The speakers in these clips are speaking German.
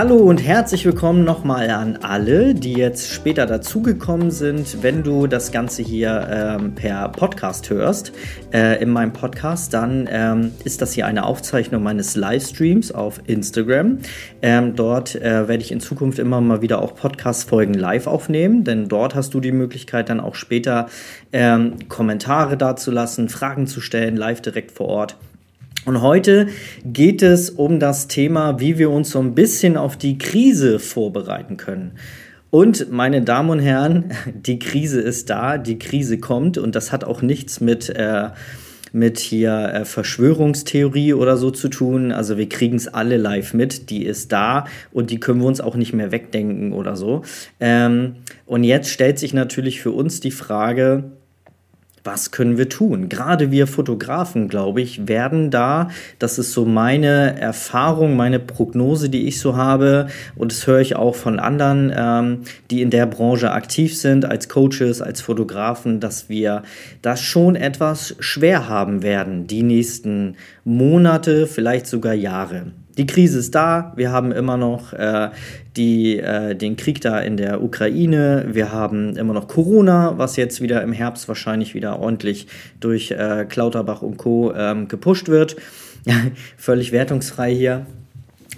Hallo und herzlich willkommen nochmal an alle, die jetzt später dazugekommen sind. Wenn du das Ganze hier ähm, per Podcast hörst, äh, in meinem Podcast, dann ähm, ist das hier eine Aufzeichnung meines Livestreams auf Instagram. Ähm, dort äh, werde ich in Zukunft immer mal wieder auch Podcast-Folgen live aufnehmen, denn dort hast du die Möglichkeit, dann auch später ähm, Kommentare dazulassen, Fragen zu stellen, live direkt vor Ort. Und heute geht es um das Thema, wie wir uns so ein bisschen auf die Krise vorbereiten können. Und meine Damen und Herren, die Krise ist da, die Krise kommt und das hat auch nichts mit, äh, mit hier äh, Verschwörungstheorie oder so zu tun. Also wir kriegen es alle live mit, die ist da und die können wir uns auch nicht mehr wegdenken oder so. Ähm, und jetzt stellt sich natürlich für uns die Frage, was können wir tun? Gerade wir Fotografen, glaube ich, werden da, das ist so meine Erfahrung, meine Prognose, die ich so habe, und das höre ich auch von anderen, ähm, die in der Branche aktiv sind, als Coaches, als Fotografen, dass wir das schon etwas schwer haben werden, die nächsten Monate, vielleicht sogar Jahre die Krise ist da. Wir haben immer noch äh, die, äh, den Krieg da in der Ukraine. Wir haben immer noch Corona, was jetzt wieder im Herbst wahrscheinlich wieder ordentlich durch äh, Klauterbach und Co. Ähm, gepusht wird. Völlig wertungsfrei hier.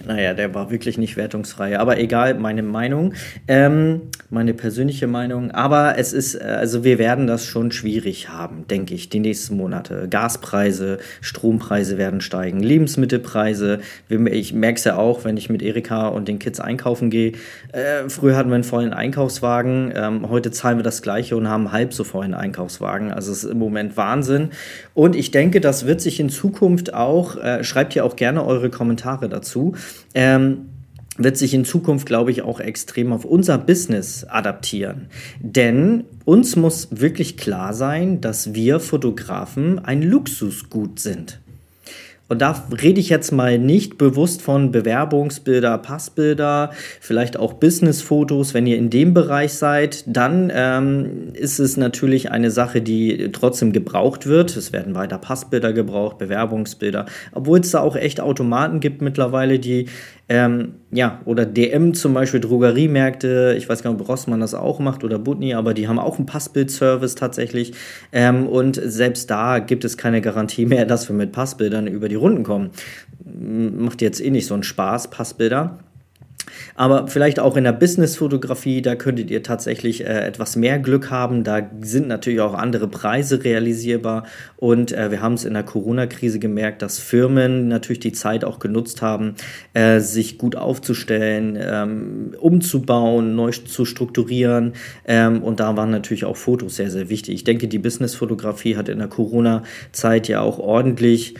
Naja, der war wirklich nicht wertungsfrei. Aber egal, meine Meinung, ähm, meine persönliche Meinung. Aber es ist, äh, also wir werden das schon schwierig haben, denke ich, die nächsten Monate. Gaspreise, Strompreise werden steigen, Lebensmittelpreise. Ich merke es ja auch, wenn ich mit Erika und den Kids einkaufen gehe. Äh, früher hatten wir einen vollen Einkaufswagen. Ähm, heute zahlen wir das Gleiche und haben halb so vollen Einkaufswagen. Also es ist im Moment Wahnsinn. Und ich denke, das wird sich in Zukunft auch, äh, schreibt hier auch gerne eure Kommentare dazu ähm, wird sich in Zukunft, glaube ich, auch extrem auf unser Business adaptieren. Denn uns muss wirklich klar sein, dass wir Fotografen ein Luxusgut sind. Und da rede ich jetzt mal nicht bewusst von Bewerbungsbilder, Passbilder, vielleicht auch Businessfotos. Wenn ihr in dem Bereich seid, dann ähm, ist es natürlich eine Sache, die trotzdem gebraucht wird. Es werden weiter Passbilder gebraucht, Bewerbungsbilder, obwohl es da auch echt Automaten gibt mittlerweile, die ähm, ja, oder DM zum Beispiel, Drogeriemärkte, ich weiß gar nicht, ob Rossmann das auch macht oder Butni, aber die haben auch einen Passbild-Service tatsächlich. Ähm, und selbst da gibt es keine Garantie mehr, dass wir mit Passbildern über die Runden kommen. Macht jetzt eh nicht so einen Spaß, Passbilder. Aber vielleicht auch in der Business-Fotografie, da könntet ihr tatsächlich äh, etwas mehr Glück haben. Da sind natürlich auch andere Preise realisierbar. Und äh, wir haben es in der Corona-Krise gemerkt, dass Firmen natürlich die Zeit auch genutzt haben, äh, sich gut aufzustellen, ähm, umzubauen, neu zu strukturieren. Ähm, und da waren natürlich auch Fotos sehr, sehr wichtig. Ich denke, die Business-Fotografie hat in der Corona-Zeit ja auch ordentlich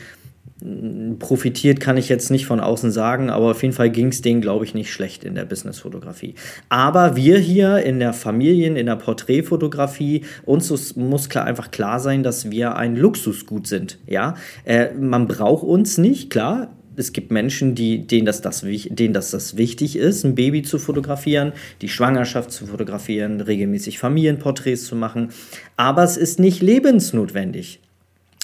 profitiert, kann ich jetzt nicht von außen sagen, aber auf jeden Fall ging es denen, glaube ich, nicht schlecht in der Businessfotografie. Aber wir hier in der Familien, in der Porträtfotografie, uns muss klar, einfach klar sein, dass wir ein Luxusgut sind. Ja, äh, man braucht uns nicht, klar es gibt Menschen, die, denen, das, das, denen das, das wichtig ist, ein Baby zu fotografieren, die Schwangerschaft zu fotografieren, regelmäßig Familienporträts zu machen. Aber es ist nicht lebensnotwendig.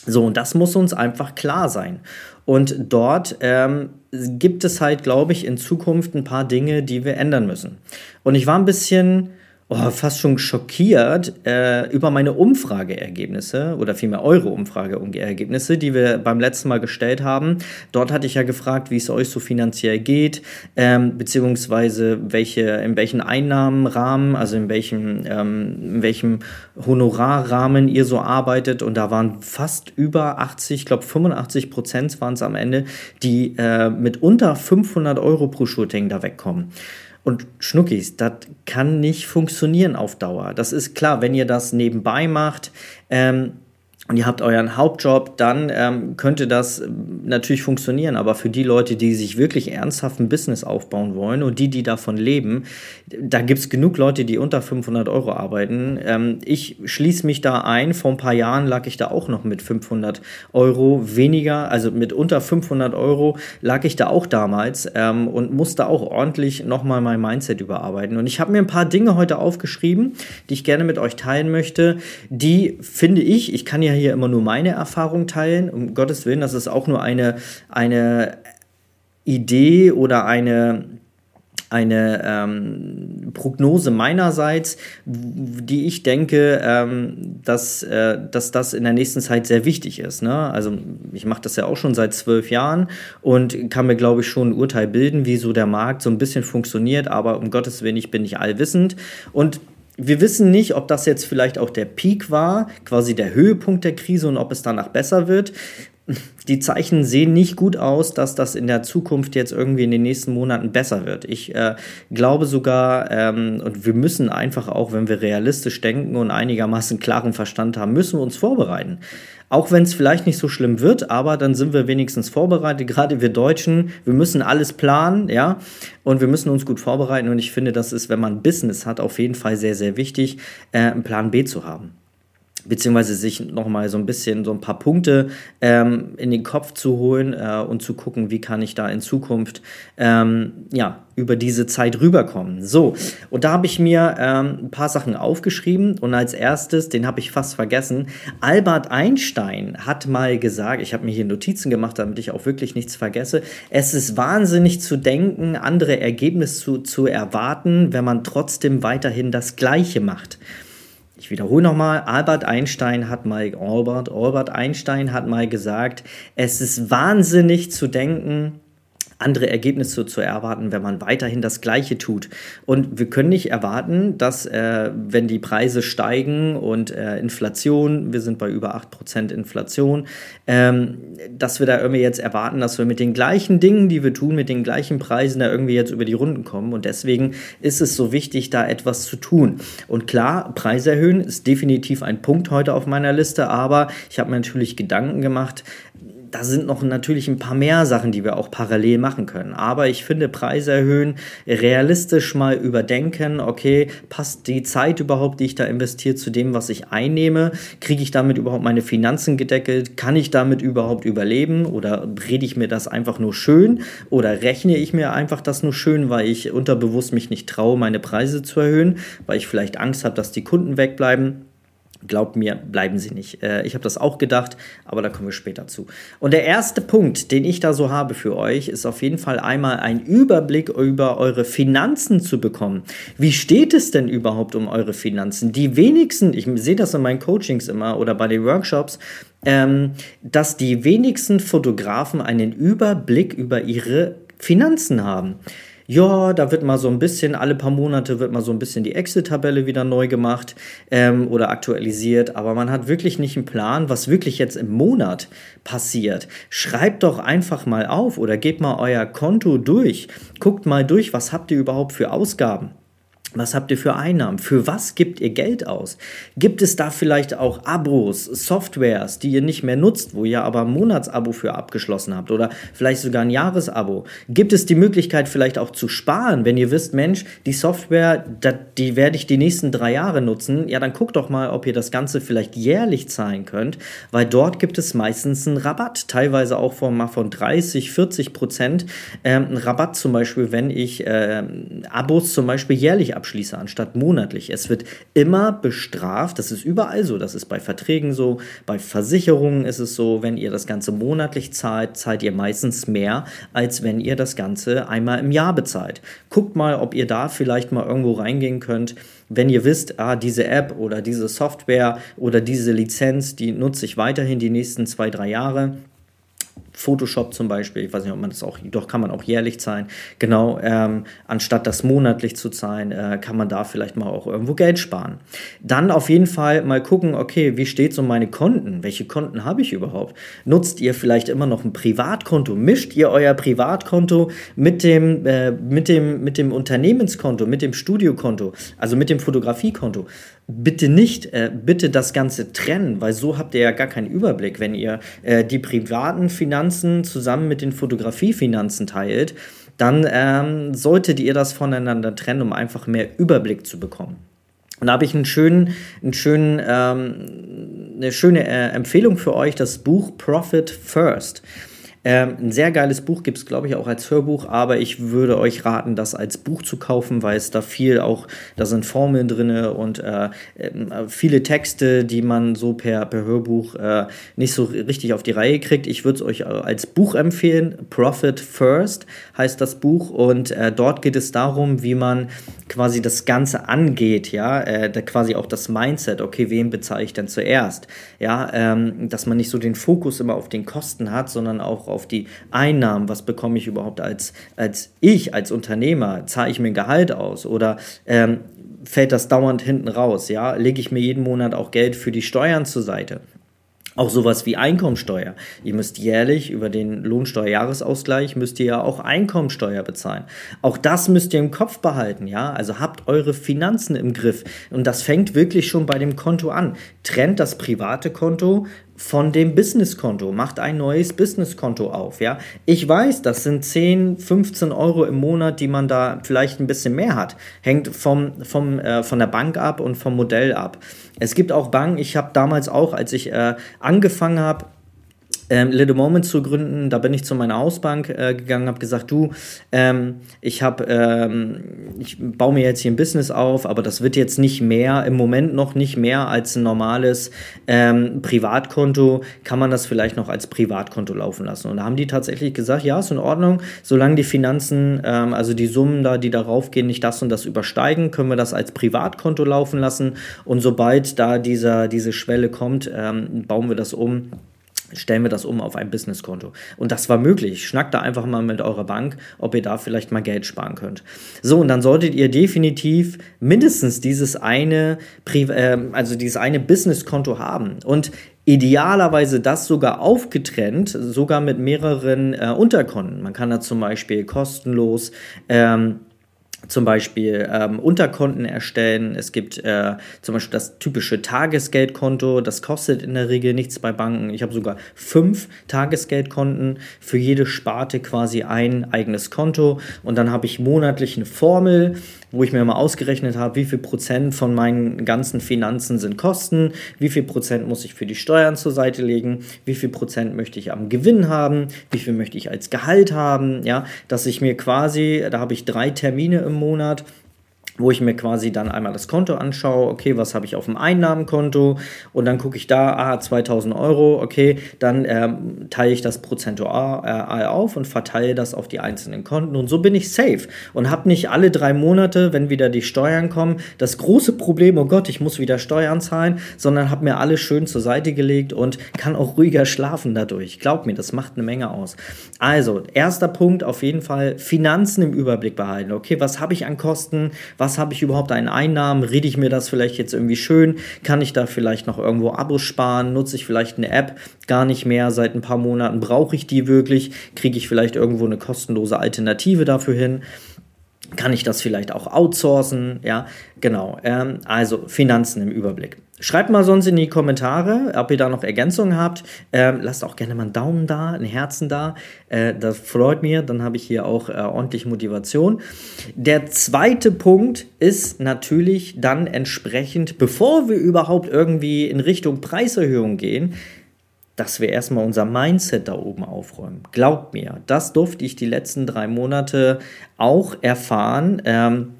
So, und das muss uns einfach klar sein. Und dort ähm, gibt es halt, glaube ich, in Zukunft ein paar Dinge, die wir ändern müssen. Und ich war ein bisschen oh, fast schon schockiert äh, über meine Umfrageergebnisse oder vielmehr eure Umfrageergebnisse, die wir beim letzten Mal gestellt haben. Dort hatte ich ja gefragt, wie es euch so finanziell geht, ähm, beziehungsweise welche, in welchen Einnahmenrahmen, also in welchem, ähm, in welchem Honorarrahmen ihr so arbeitet. Und da waren fast über 80, ich glaube 85 Prozent waren es am Ende, die äh, mit unter 500 Euro pro Shooting da wegkommen. Und Schnuckis, das kann nicht funktionieren auf Dauer. Das ist klar, wenn ihr das nebenbei macht, ähm, und ihr habt euren Hauptjob, dann ähm, könnte das ähm, natürlich funktionieren. Aber für die Leute, die sich wirklich ernsthaft ein Business aufbauen wollen und die, die davon leben, da gibt es genug Leute, die unter 500 Euro arbeiten. Ähm, ich schließe mich da ein. Vor ein paar Jahren lag ich da auch noch mit 500 Euro weniger, also mit unter 500 Euro lag ich da auch damals ähm, und musste auch ordentlich nochmal mein Mindset überarbeiten. Und ich habe mir ein paar Dinge heute aufgeschrieben, die ich gerne mit euch teilen möchte, die finde ich, ich kann ja hier immer nur meine Erfahrung teilen. Um Gottes Willen, das ist auch nur eine, eine Idee oder eine, eine ähm, Prognose meinerseits, die ich denke, ähm, dass, äh, dass das in der nächsten Zeit sehr wichtig ist. Ne? Also ich mache das ja auch schon seit zwölf Jahren und kann mir, glaube ich, schon ein Urteil bilden, wie so der Markt so ein bisschen funktioniert, aber um Gottes Willen, ich bin nicht allwissend. Und wir wissen nicht, ob das jetzt vielleicht auch der Peak war, quasi der Höhepunkt der Krise und ob es danach besser wird die Zeichen sehen nicht gut aus, dass das in der Zukunft jetzt irgendwie in den nächsten Monaten besser wird. Ich äh, glaube sogar, ähm, und wir müssen einfach auch, wenn wir realistisch denken und einigermaßen klaren Verstand haben, müssen wir uns vorbereiten. Auch wenn es vielleicht nicht so schlimm wird, aber dann sind wir wenigstens vorbereitet. Gerade wir Deutschen, wir müssen alles planen, ja, und wir müssen uns gut vorbereiten. Und ich finde, das ist, wenn man Business hat, auf jeden Fall sehr, sehr wichtig, äh, einen Plan B zu haben beziehungsweise sich nochmal so ein bisschen so ein paar Punkte ähm, in den Kopf zu holen äh, und zu gucken, wie kann ich da in Zukunft ähm, ja, über diese Zeit rüberkommen. So, und da habe ich mir ähm, ein paar Sachen aufgeschrieben und als erstes, den habe ich fast vergessen, Albert Einstein hat mal gesagt, ich habe mir hier Notizen gemacht, damit ich auch wirklich nichts vergesse, es ist wahnsinnig zu denken, andere Ergebnisse zu, zu erwarten, wenn man trotzdem weiterhin das Gleiche macht. Ich wiederhole nochmal, Albert Einstein hat mal, Albert, Albert Einstein hat mal gesagt, es ist wahnsinnig zu denken, andere Ergebnisse zu erwarten, wenn man weiterhin das Gleiche tut. Und wir können nicht erwarten, dass, äh, wenn die Preise steigen und äh, Inflation, wir sind bei über 8% Inflation, ähm, dass wir da irgendwie jetzt erwarten, dass wir mit den gleichen Dingen, die wir tun, mit den gleichen Preisen da irgendwie jetzt über die Runden kommen. Und deswegen ist es so wichtig, da etwas zu tun. Und klar, Preise erhöhen ist definitiv ein Punkt heute auf meiner Liste, aber ich habe mir natürlich Gedanken gemacht, da sind noch natürlich ein paar mehr Sachen, die wir auch parallel machen können. Aber ich finde, Preise erhöhen, realistisch mal überdenken, okay, passt die Zeit überhaupt, die ich da investiere, zu dem, was ich einnehme? Kriege ich damit überhaupt meine Finanzen gedeckelt? Kann ich damit überhaupt überleben? Oder rede ich mir das einfach nur schön? Oder rechne ich mir einfach das nur schön, weil ich unterbewusst mich nicht traue, meine Preise zu erhöhen, weil ich vielleicht Angst habe, dass die Kunden wegbleiben? Glaubt mir, bleiben sie nicht. Äh, ich habe das auch gedacht, aber da kommen wir später zu. Und der erste Punkt, den ich da so habe für euch, ist auf jeden Fall einmal einen Überblick über eure Finanzen zu bekommen. Wie steht es denn überhaupt um eure Finanzen? Die wenigsten, ich sehe das in meinen Coachings immer oder bei den Workshops, ähm, dass die wenigsten Fotografen einen Überblick über ihre Finanzen haben ja, da wird mal so ein bisschen, alle paar Monate wird mal so ein bisschen die Excel-Tabelle wieder neu gemacht ähm, oder aktualisiert, aber man hat wirklich nicht einen Plan, was wirklich jetzt im Monat passiert. Schreibt doch einfach mal auf oder gebt mal euer Konto durch. Guckt mal durch, was habt ihr überhaupt für Ausgaben. Was habt ihr für Einnahmen? Für was gibt ihr Geld aus? Gibt es da vielleicht auch Abos, Softwares, die ihr nicht mehr nutzt, wo ihr aber ein Monatsabo für abgeschlossen habt oder vielleicht sogar ein Jahresabo? Gibt es die Möglichkeit vielleicht auch zu sparen, wenn ihr wisst, Mensch, die Software, die werde ich die nächsten drei Jahre nutzen? Ja, dann guckt doch mal, ob ihr das Ganze vielleicht jährlich zahlen könnt, weil dort gibt es meistens einen Rabatt, teilweise auch von, von 30, 40 Prozent. Ähm, ein Rabatt zum Beispiel, wenn ich äh, Abos zum Beispiel jährlich abschließe, anstatt monatlich. Es wird immer bestraft. Das ist überall so. Das ist bei Verträgen so. Bei Versicherungen ist es so. Wenn ihr das Ganze monatlich zahlt, zahlt ihr meistens mehr, als wenn ihr das Ganze einmal im Jahr bezahlt. Guckt mal, ob ihr da vielleicht mal irgendwo reingehen könnt wenn ihr wisst, ah, diese App oder diese Software oder diese Lizenz, die nutze ich weiterhin die nächsten zwei, drei Jahre, Photoshop zum Beispiel, ich weiß nicht, ob man das auch, doch kann man auch jährlich zahlen. Genau, ähm, anstatt das monatlich zu zahlen, äh, kann man da vielleicht mal auch irgendwo Geld sparen. Dann auf jeden Fall mal gucken, okay, wie steht so meine Konten? Welche Konten habe ich überhaupt? Nutzt ihr vielleicht immer noch ein Privatkonto? Mischt ihr euer Privatkonto mit dem, äh, mit dem, mit dem Unternehmenskonto, mit dem Studiokonto, also mit dem Fotografiekonto? Bitte nicht, äh, bitte das Ganze trennen, weil so habt ihr ja gar keinen Überblick, wenn ihr äh, die privaten Finanzen zusammen mit den Fotografiefinanzen teilt, dann ähm, solltet ihr das voneinander trennen, um einfach mehr Überblick zu bekommen. Und da habe ich einen schönen, einen schönen, ähm, eine schöne äh, Empfehlung für euch, das Buch Profit First. Ähm, ein sehr geiles Buch gibt es, glaube ich, auch als Hörbuch, aber ich würde euch raten, das als Buch zu kaufen, weil es da viel auch, da sind Formeln drin und äh, ähm, viele Texte, die man so per, per Hörbuch äh, nicht so richtig auf die Reihe kriegt. Ich würde es euch als Buch empfehlen. Profit First heißt das Buch und äh, dort geht es darum, wie man quasi das Ganze angeht, ja, äh, da quasi auch das Mindset, okay, wen bezahle ich denn zuerst? Ja, ähm, dass man nicht so den Fokus immer auf den Kosten hat, sondern auch auf die Einnahmen. Was bekomme ich überhaupt als, als ich, als Unternehmer? Zahle ich mir ein Gehalt aus? Oder ähm, fällt das dauernd hinten raus? Ja, lege ich mir jeden Monat auch Geld für die Steuern zur Seite? Auch sowas wie Einkommensteuer. Ihr müsst jährlich über den Lohnsteuerjahresausgleich müsst ihr ja auch Einkommensteuer bezahlen. Auch das müsst ihr im Kopf behalten, ja? Also habt eure Finanzen im Griff und das fängt wirklich schon bei dem Konto an. Trennt das private Konto von dem Businesskonto. Macht ein neues Businesskonto auf. Ja? Ich weiß, das sind 10, 15 Euro im Monat, die man da vielleicht ein bisschen mehr hat. Hängt vom, vom, äh, von der Bank ab und vom Modell ab. Es gibt auch Banken, ich habe damals auch, als ich äh, angefangen habe, ähm, Little Moment zu gründen. Da bin ich zu meiner Hausbank äh, gegangen, habe gesagt, du, ähm, ich habe, ähm, ich baue mir jetzt hier ein Business auf, aber das wird jetzt nicht mehr, im Moment noch nicht mehr als ein normales ähm, Privatkonto. Kann man das vielleicht noch als Privatkonto laufen lassen? Und da haben die tatsächlich gesagt, ja, ist in Ordnung, solange die Finanzen, ähm, also die Summen da, die darauf gehen, nicht das und das übersteigen, können wir das als Privatkonto laufen lassen. Und sobald da dieser, diese Schwelle kommt, ähm, bauen wir das um stellen wir das um auf ein Businesskonto. Und das war möglich. Schnackt da einfach mal mit eurer Bank, ob ihr da vielleicht mal Geld sparen könnt. So, und dann solltet ihr definitiv mindestens dieses eine, äh, also dieses eine Businesskonto haben. Und idealerweise das sogar aufgetrennt, sogar mit mehreren äh, Unterkonten. Man kann da zum Beispiel kostenlos ähm, zum Beispiel ähm, Unterkonten erstellen. Es gibt äh, zum Beispiel das typische Tagesgeldkonto. Das kostet in der Regel nichts bei Banken. Ich habe sogar fünf Tagesgeldkonten. Für jede Sparte quasi ein eigenes Konto. Und dann habe ich monatlich eine Formel, wo ich mir mal ausgerechnet habe, wie viel Prozent von meinen ganzen Finanzen sind Kosten, wie viel Prozent muss ich für die Steuern zur Seite legen, wie viel Prozent möchte ich am Gewinn haben, wie viel möchte ich als Gehalt haben, ja, dass ich mir quasi, da habe ich drei Termine im Monat, wo ich mir quasi dann einmal das Konto anschaue, okay, was habe ich auf dem Einnahmenkonto und dann gucke ich da, ah, 2000 Euro, okay, dann ähm, teile ich das prozentual auf und verteile das auf die einzelnen Konten und so bin ich safe und habe nicht alle drei Monate, wenn wieder die Steuern kommen, das große Problem, oh Gott, ich muss wieder Steuern zahlen, sondern habe mir alles schön zur Seite gelegt und kann auch ruhiger schlafen dadurch. Glaub mir, das macht eine Menge aus. Also, erster Punkt auf jeden Fall, Finanzen im Überblick behalten. Okay, was habe ich an Kosten, was was habe ich überhaupt an Einnahmen? Rede ich mir das vielleicht jetzt irgendwie schön? Kann ich da vielleicht noch irgendwo Abos sparen? Nutze ich vielleicht eine App gar nicht mehr seit ein paar Monaten? Brauche ich die wirklich? Kriege ich vielleicht irgendwo eine kostenlose Alternative dafür hin? Kann ich das vielleicht auch outsourcen? Ja, genau. Ähm, also Finanzen im Überblick. Schreibt mal sonst in die Kommentare, ob ihr da noch Ergänzungen habt. Ähm, lasst auch gerne mal einen Daumen da, ein Herzen da. Äh, das freut mir, dann habe ich hier auch äh, ordentlich Motivation. Der zweite Punkt ist natürlich dann entsprechend, bevor wir überhaupt irgendwie in Richtung Preiserhöhung gehen, dass wir erstmal unser Mindset da oben aufräumen. Glaubt mir, das durfte ich die letzten drei Monate auch erfahren. Ähm,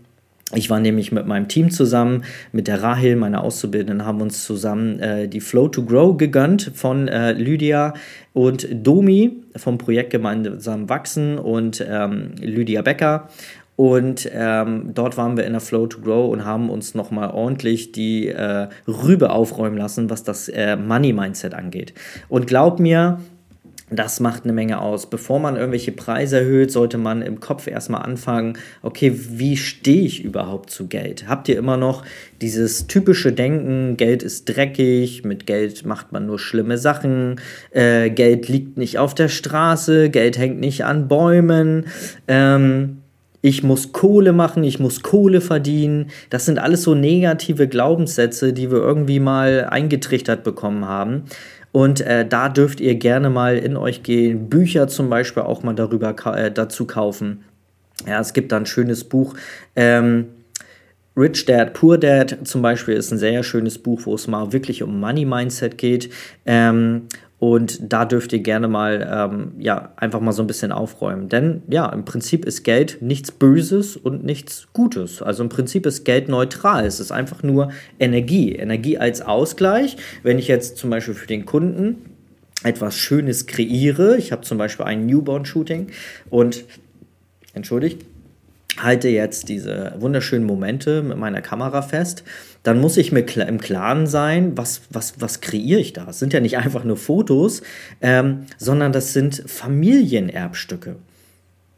ich war nämlich mit meinem Team zusammen, mit der Rahel, meiner Auszubildenden, haben uns zusammen äh, die Flow to Grow gegönnt von äh, Lydia und Domi vom Projekt Gemeinsam Wachsen und ähm, Lydia Becker. Und ähm, dort waren wir in der Flow to Grow und haben uns nochmal ordentlich die äh, Rübe aufräumen lassen, was das äh, Money Mindset angeht. Und glaub mir, das macht eine Menge aus. Bevor man irgendwelche Preise erhöht, sollte man im Kopf erstmal anfangen, okay, wie stehe ich überhaupt zu Geld? Habt ihr immer noch dieses typische Denken, Geld ist dreckig, mit Geld macht man nur schlimme Sachen, äh, Geld liegt nicht auf der Straße, Geld hängt nicht an Bäumen, ähm, ich muss Kohle machen, ich muss Kohle verdienen. Das sind alles so negative Glaubenssätze, die wir irgendwie mal eingetrichtert bekommen haben. Und äh, da dürft ihr gerne mal in euch gehen, Bücher zum Beispiel auch mal darüber äh, dazu kaufen. Ja, es gibt da ein schönes Buch. Ähm, Rich Dad, Poor Dad zum Beispiel ist ein sehr schönes Buch, wo es mal wirklich um Money Mindset geht. Ähm, Und da dürft ihr gerne mal, ähm, ja, einfach mal so ein bisschen aufräumen. Denn ja, im Prinzip ist Geld nichts Böses und nichts Gutes. Also im Prinzip ist Geld neutral. Es ist einfach nur Energie. Energie als Ausgleich. Wenn ich jetzt zum Beispiel für den Kunden etwas Schönes kreiere, ich habe zum Beispiel ein Newborn-Shooting und, entschuldigt, halte jetzt diese wunderschönen Momente mit meiner Kamera fest dann muss ich mir im Klaren sein, was, was, was kreiere ich da? Es sind ja nicht einfach nur Fotos, ähm, sondern das sind Familienerbstücke.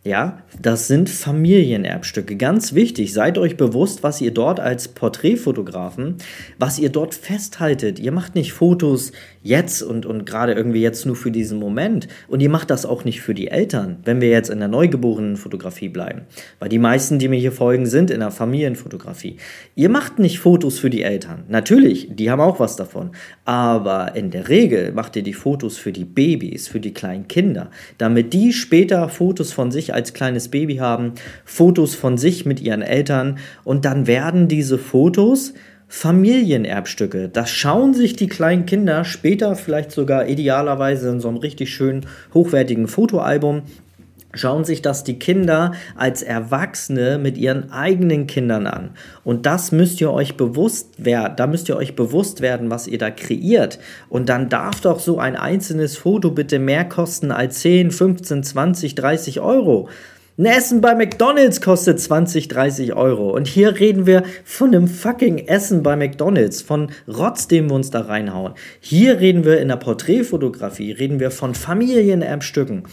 Ja, das sind Familienerbstücke. Ganz wichtig, seid euch bewusst, was ihr dort als Porträtfotografen, was ihr dort festhaltet. Ihr macht nicht Fotos jetzt und, und gerade irgendwie jetzt nur für diesen Moment. Und ihr macht das auch nicht für die Eltern, wenn wir jetzt in der Neugeborenenfotografie bleiben. Weil die meisten, die mir hier folgen, sind in der Familienfotografie. Ihr macht nicht Fotos für die Eltern. Natürlich, die haben auch was davon. Aber in der Regel macht ihr die Fotos für die Babys, für die kleinen Kinder, damit die später Fotos von sich als kleines Baby haben, Fotos von sich mit ihren Eltern und dann werden diese Fotos Familienerbstücke. Das schauen sich die kleinen Kinder später vielleicht sogar idealerweise in so einem richtig schönen, hochwertigen Fotoalbum schauen sich das die Kinder als Erwachsene mit ihren eigenen Kindern an. Und das müsst ihr euch bewusst werden, da müsst ihr euch bewusst werden, was ihr da kreiert. Und dann darf doch so ein einzelnes Foto bitte mehr kosten als 10, 15, 20, 30 Euro. Ein Essen bei McDonalds kostet 20, 30 Euro. Und hier reden wir von einem fucking Essen bei McDonalds, von Rotz, den wir uns da reinhauen. Hier reden wir in der Porträtfotografie, reden wir von Familienerbstücken.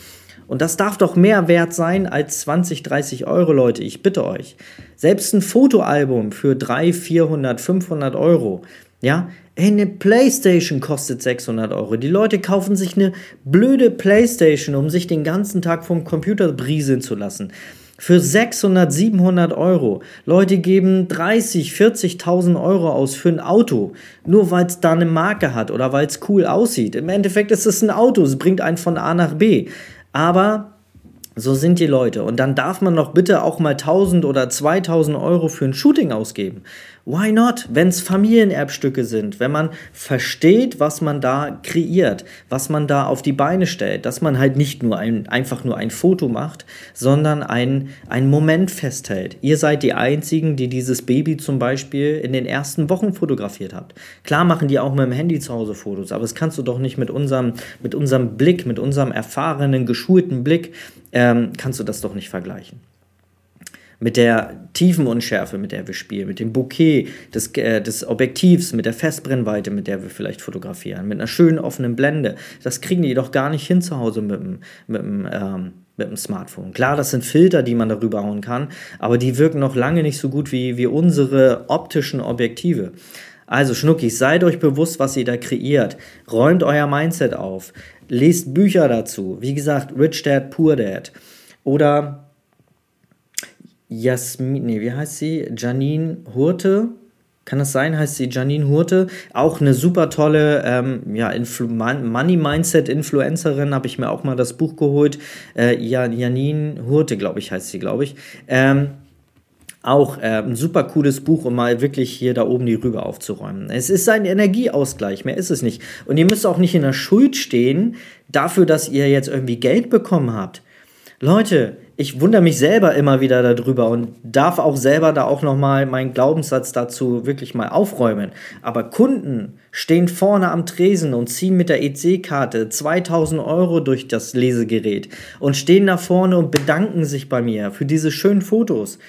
Und das darf doch mehr wert sein als 20, 30 Euro, Leute. Ich bitte euch. Selbst ein Fotoalbum für 300, 400, 500 Euro. Ja, eine Playstation kostet 600 Euro. Die Leute kaufen sich eine blöde Playstation, um sich den ganzen Tag vom Computer brieseln zu lassen. Für 600, 700 Euro. Leute geben 30, 40.000 Euro aus für ein Auto, nur weil es da eine Marke hat oder weil es cool aussieht. Im Endeffekt ist es ein Auto, es bringt einen von A nach B. Aber so sind die Leute. Und dann darf man doch bitte auch mal 1000 oder 2000 Euro für ein Shooting ausgeben. Why not? Wenn es Familienerbstücke sind, wenn man versteht, was man da kreiert, was man da auf die Beine stellt, dass man halt nicht nur ein, einfach nur ein Foto macht, sondern ein, ein Moment festhält. Ihr seid die Einzigen, die dieses Baby zum Beispiel in den ersten Wochen fotografiert habt. Klar machen die auch mit dem Handy zu Hause Fotos, aber das kannst du doch nicht mit unserem, mit unserem Blick, mit unserem erfahrenen, geschulten Blick, ähm, kannst du das doch nicht vergleichen mit der Tiefenunschärfe, mit der wir spielen, mit dem Bouquet des, äh, des Objektivs, mit der Festbrennweite, mit der wir vielleicht fotografieren, mit einer schönen offenen Blende. Das kriegen die doch gar nicht hin zu Hause mit dem, mit dem, ähm, mit dem Smartphone. Klar, das sind Filter, die man darüber hauen kann, aber die wirken noch lange nicht so gut wie, wie unsere optischen Objektive. Also Schnuckis, seid euch bewusst, was ihr da kreiert. Räumt euer Mindset auf. Lest Bücher dazu. Wie gesagt, Rich Dad, Poor Dad. Oder Jasmin, nee, wie heißt sie? Janine Hurte. Kann das sein? Heißt sie Janine Hurte? Auch eine super tolle ähm, ja, Money Mindset Influencerin. Habe ich mir auch mal das Buch geholt. Äh, Janine Hurte, glaube ich, heißt sie, glaube ich. Ähm, auch äh, ein super cooles Buch, um mal wirklich hier da oben die Rübe aufzuräumen. Es ist ein Energieausgleich, mehr ist es nicht. Und ihr müsst auch nicht in der Schuld stehen dafür, dass ihr jetzt irgendwie Geld bekommen habt. Leute, ich wundere mich selber immer wieder darüber und darf auch selber da auch nochmal meinen Glaubenssatz dazu wirklich mal aufräumen. Aber Kunden stehen vorne am Tresen und ziehen mit der EC-Karte 2000 Euro durch das Lesegerät und stehen da vorne und bedanken sich bei mir für diese schönen Fotos,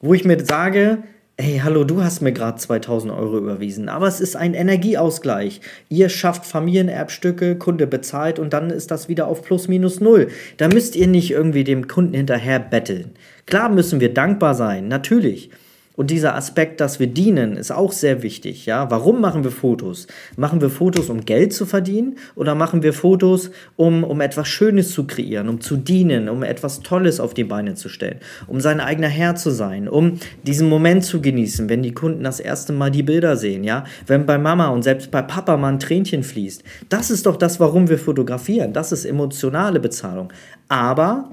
wo ich mir sage, hey, hallo, du hast mir gerade 2000 Euro überwiesen, aber es ist ein Energieausgleich. Ihr schafft Familienerbstücke, Kunde bezahlt und dann ist das wieder auf plus minus null. Da müsst ihr nicht irgendwie dem Kunden hinterher betteln. Klar müssen wir dankbar sein, natürlich. Und dieser Aspekt, dass wir dienen, ist auch sehr wichtig. Ja? Warum machen wir Fotos? Machen wir Fotos, um Geld zu verdienen? Oder machen wir Fotos, um, um etwas Schönes zu kreieren, um zu dienen, um etwas Tolles auf die Beine zu stellen, um sein eigener Herr zu sein, um diesen Moment zu genießen, wenn die Kunden das erste Mal die Bilder sehen, ja? Wenn bei Mama und selbst bei Papa mal ein Tränchen fließt. Das ist doch das, warum wir fotografieren. Das ist emotionale Bezahlung. Aber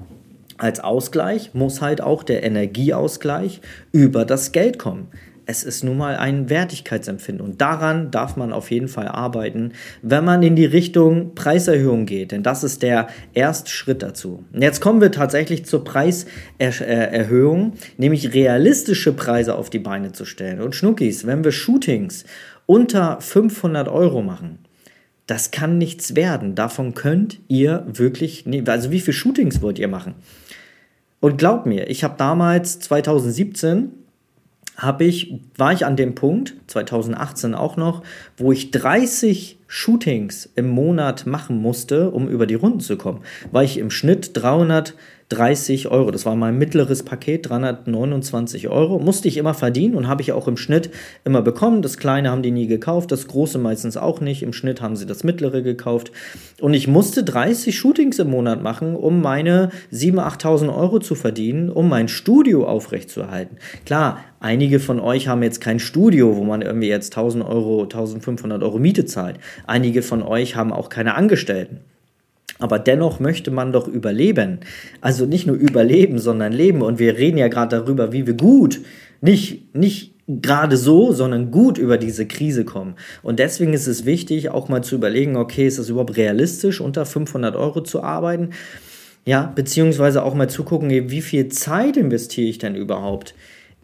als Ausgleich muss halt auch der Energieausgleich über das Geld kommen. es ist nun mal ein Wertigkeitsempfinden und daran darf man auf jeden Fall arbeiten, wenn man in die Richtung Preiserhöhung geht, denn das ist der erste Schritt dazu. Jetzt kommen wir tatsächlich zur Preiserhöhung, nämlich realistische Preise auf die Beine zu stellen. Und Schnuckis, wenn wir Shootings unter 500 Euro machen, das kann nichts werden. Davon könnt ihr wirklich, also wie viele Shootings wollt ihr machen? Und glaubt mir, ich habe damals 2017 habe ich, war ich an dem Punkt, 2018 auch noch, wo ich 30 Shootings im Monat machen musste, um über die Runden zu kommen. War ich im Schnitt 300 30 Euro. Das war mein mittleres Paket, 329 Euro. Musste ich immer verdienen und habe ich auch im Schnitt immer bekommen. Das kleine haben die nie gekauft, das große meistens auch nicht. Im Schnitt haben sie das mittlere gekauft. Und ich musste 30 Shootings im Monat machen, um meine 7.000, 8.000 Euro zu verdienen, um mein Studio aufrechtzuerhalten. Klar, einige von euch haben jetzt kein Studio, wo man irgendwie jetzt 1.000 Euro, 1.500 Euro Miete zahlt. Einige von euch haben auch keine Angestellten. Aber dennoch möchte man doch überleben. Also nicht nur überleben, sondern leben. Und wir reden ja gerade darüber, wie wir gut, nicht, nicht gerade so, sondern gut über diese Krise kommen. Und deswegen ist es wichtig, auch mal zu überlegen, okay, ist es überhaupt realistisch, unter 500 Euro zu arbeiten? Ja, beziehungsweise auch mal zugucken, wie viel Zeit investiere ich denn überhaupt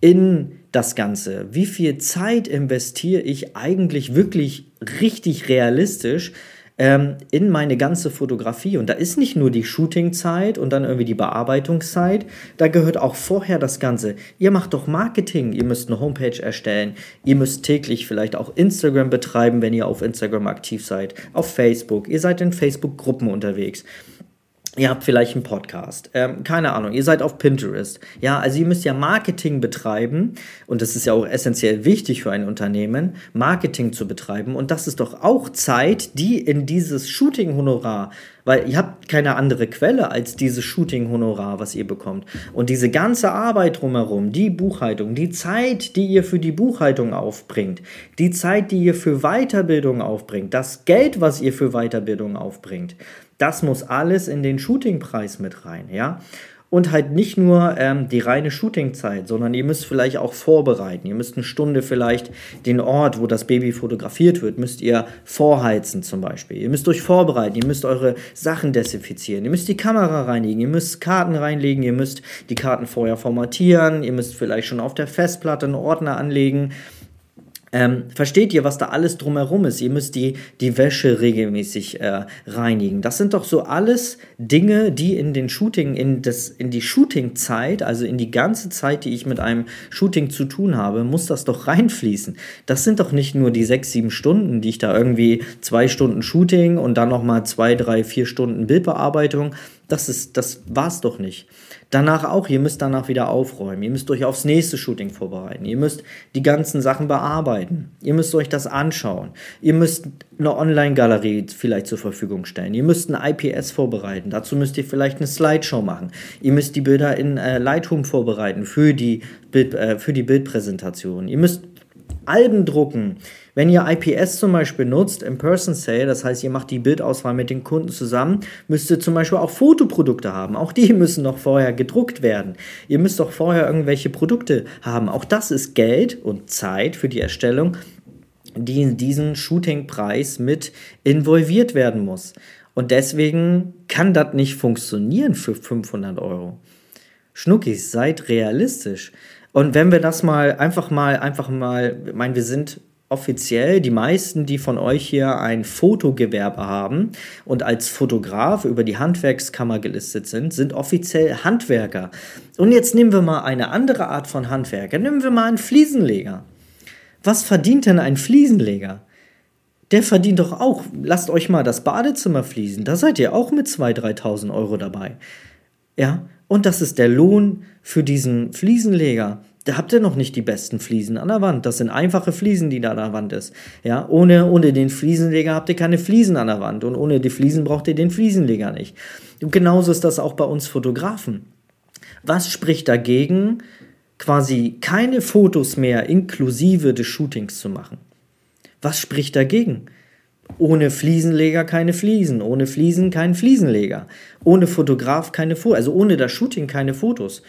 in das Ganze? Wie viel Zeit investiere ich eigentlich wirklich richtig realistisch? Ähm, in meine ganze Fotografie. Und da ist nicht nur die Shootingzeit und dann irgendwie die Bearbeitungszeit, da gehört auch vorher das Ganze. Ihr macht doch Marketing, ihr müsst eine Homepage erstellen, ihr müsst täglich vielleicht auch Instagram betreiben, wenn ihr auf Instagram aktiv seid, auf Facebook, ihr seid in Facebook-Gruppen unterwegs. Ihr habt vielleicht einen Podcast, ähm, keine Ahnung, ihr seid auf Pinterest. Ja, also ihr müsst ja Marketing betreiben und das ist ja auch essentiell wichtig für ein Unternehmen, Marketing zu betreiben und das ist doch auch Zeit, die in dieses Shooting-Honorar, weil ihr habt keine andere Quelle als dieses Shooting-Honorar, was ihr bekommt. Und diese ganze Arbeit drumherum, die Buchhaltung, die Zeit, die ihr für die Buchhaltung aufbringt, die Zeit, die ihr für Weiterbildung aufbringt, das Geld, was ihr für Weiterbildung aufbringt, das muss alles in den Shootingpreis mit rein, ja. Und halt nicht nur ähm, die reine Shootingzeit, sondern ihr müsst vielleicht auch vorbereiten. Ihr müsst eine Stunde vielleicht den Ort, wo das Baby fotografiert wird, müsst ihr vorheizen zum Beispiel. Ihr müsst euch vorbereiten, ihr müsst eure Sachen desinfizieren, ihr müsst die Kamera reinigen, ihr müsst Karten reinlegen, ihr müsst die Karten vorher formatieren, ihr müsst vielleicht schon auf der Festplatte einen Ordner anlegen ähm, versteht ihr, was da alles drumherum ist? Ihr müsst die, die Wäsche regelmäßig äh, reinigen. Das sind doch so alles Dinge, die in den Shooting, in, das, in die Shooting-Zeit, also in die ganze Zeit, die ich mit einem Shooting zu tun habe, muss das doch reinfließen. Das sind doch nicht nur die sechs, sieben Stunden, die ich da irgendwie zwei Stunden Shooting und dann nochmal zwei, drei, vier Stunden Bildbearbeitung. Das ist, das war's doch nicht. Danach auch, ihr müsst danach wieder aufräumen. Ihr müsst euch aufs nächste Shooting vorbereiten. Ihr müsst die ganzen Sachen bearbeiten. Ihr müsst euch das anschauen. Ihr müsst eine Online-Galerie vielleicht zur Verfügung stellen. Ihr müsst ein IPS vorbereiten. Dazu müsst ihr vielleicht eine Slideshow machen. Ihr müsst die Bilder in äh, Lightroom vorbereiten für die, Bild, äh, für die Bildpräsentation. Ihr müsst Alben drucken. Wenn ihr IPS zum Beispiel nutzt, im Person Sale, das heißt, ihr macht die Bildauswahl mit den Kunden zusammen, müsst ihr zum Beispiel auch Fotoprodukte haben. Auch die müssen noch vorher gedruckt werden. Ihr müsst doch vorher irgendwelche Produkte haben. Auch das ist Geld und Zeit für die Erstellung, die in diesen Shooting-Preis mit involviert werden muss. Und deswegen kann das nicht funktionieren für 500 Euro. Schnuckis, seid realistisch. Und wenn wir das mal einfach mal, einfach mal, ich meine, wir sind offiziell die meisten, die von euch hier ein Fotogewerbe haben und als Fotograf über die Handwerkskammer gelistet sind, sind offiziell Handwerker. Und jetzt nehmen wir mal eine andere Art von Handwerker. Nehmen wir mal einen Fliesenleger. Was verdient denn ein Fliesenleger? Der verdient doch auch, lasst euch mal das Badezimmer fließen, da seid ihr auch mit 2.000, 3.000 Euro dabei. Ja, und das ist der Lohn für diesen Fliesenleger. Da habt ihr noch nicht die besten Fliesen an der Wand. Das sind einfache Fliesen, die da an der Wand ist. Ja, ohne, ohne den Fliesenleger habt ihr keine Fliesen an der Wand. Und ohne die Fliesen braucht ihr den Fliesenleger nicht. Und genauso ist das auch bei uns Fotografen. Was spricht dagegen, quasi keine Fotos mehr inklusive des Shootings zu machen? Was spricht dagegen? Ohne Fliesenleger keine Fliesen, ohne Fliesen kein Fliesenleger, ohne Fotograf keine Fotos, also ohne das Shooting keine Fotos.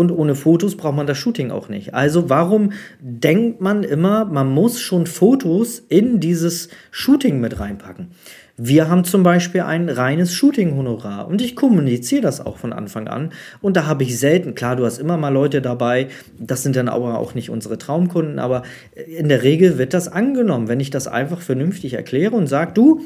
Und ohne Fotos braucht man das Shooting auch nicht. Also warum denkt man immer, man muss schon Fotos in dieses Shooting mit reinpacken? Wir haben zum Beispiel ein reines Shooting-Honorar und ich kommuniziere das auch von Anfang an. Und da habe ich selten, klar, du hast immer mal Leute dabei, das sind dann aber auch nicht unsere Traumkunden, aber in der Regel wird das angenommen, wenn ich das einfach vernünftig erkläre und sage, du,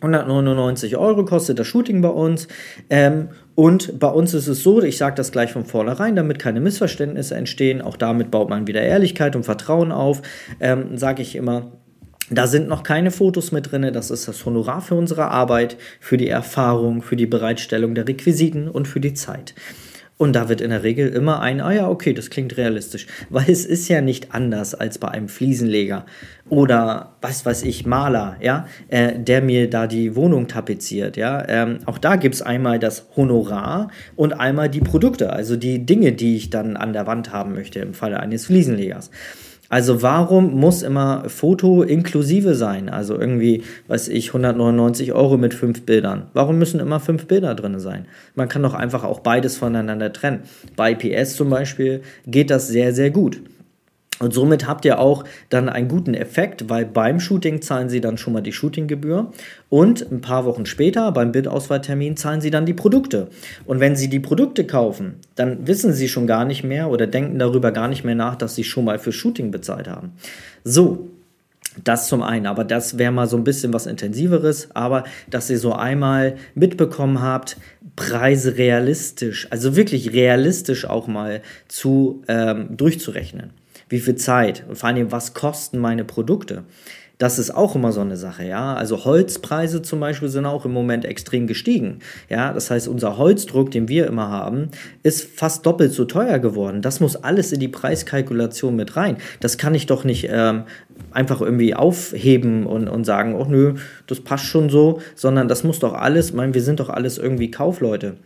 199 Euro kostet das Shooting bei uns. Ähm, und bei uns ist es so, ich sage das gleich von vornherein, damit keine Missverständnisse entstehen. Auch damit baut man wieder Ehrlichkeit und Vertrauen auf. Ähm, sage ich immer, da sind noch keine Fotos mit drin. Das ist das Honorar für unsere Arbeit, für die Erfahrung, für die Bereitstellung der Requisiten und für die Zeit. Und da wird in der Regel immer ein, ah ja, okay, das klingt realistisch. Weil es ist ja nicht anders als bei einem Fliesenleger oder was weiß ich, Maler, ja, äh, der mir da die Wohnung tapeziert, ja. Ähm, auch da gibt es einmal das Honorar und einmal die Produkte, also die Dinge, die ich dann an der Wand haben möchte im Falle eines Fliesenlegers. Also warum muss immer Foto inklusive sein? Also irgendwie, weiß ich, 199 Euro mit fünf Bildern. Warum müssen immer fünf Bilder drin sein? Man kann doch einfach auch beides voneinander trennen. Bei PS zum Beispiel geht das sehr, sehr gut. Und somit habt ihr auch dann einen guten Effekt, weil beim Shooting zahlen sie dann schon mal die Shootinggebühr und ein paar Wochen später beim Bildauswahltermin zahlen sie dann die Produkte. Und wenn sie die Produkte kaufen, dann wissen sie schon gar nicht mehr oder denken darüber gar nicht mehr nach, dass sie schon mal für Shooting bezahlt haben. So, das zum einen, aber das wäre mal so ein bisschen was intensiveres, aber dass ihr so einmal mitbekommen habt, Preise realistisch, also wirklich realistisch auch mal zu ähm, durchzurechnen wie viel Zeit und vor allem, was kosten meine Produkte. Das ist auch immer so eine Sache, ja. Also Holzpreise zum Beispiel sind auch im Moment extrem gestiegen. Ja, das heißt, unser Holzdruck, den wir immer haben, ist fast doppelt so teuer geworden. Das muss alles in die Preiskalkulation mit rein. Das kann ich doch nicht ähm, einfach irgendwie aufheben und, und sagen, oh nö, das passt schon so, sondern das muss doch alles, ich meine, wir sind doch alles irgendwie Kaufleute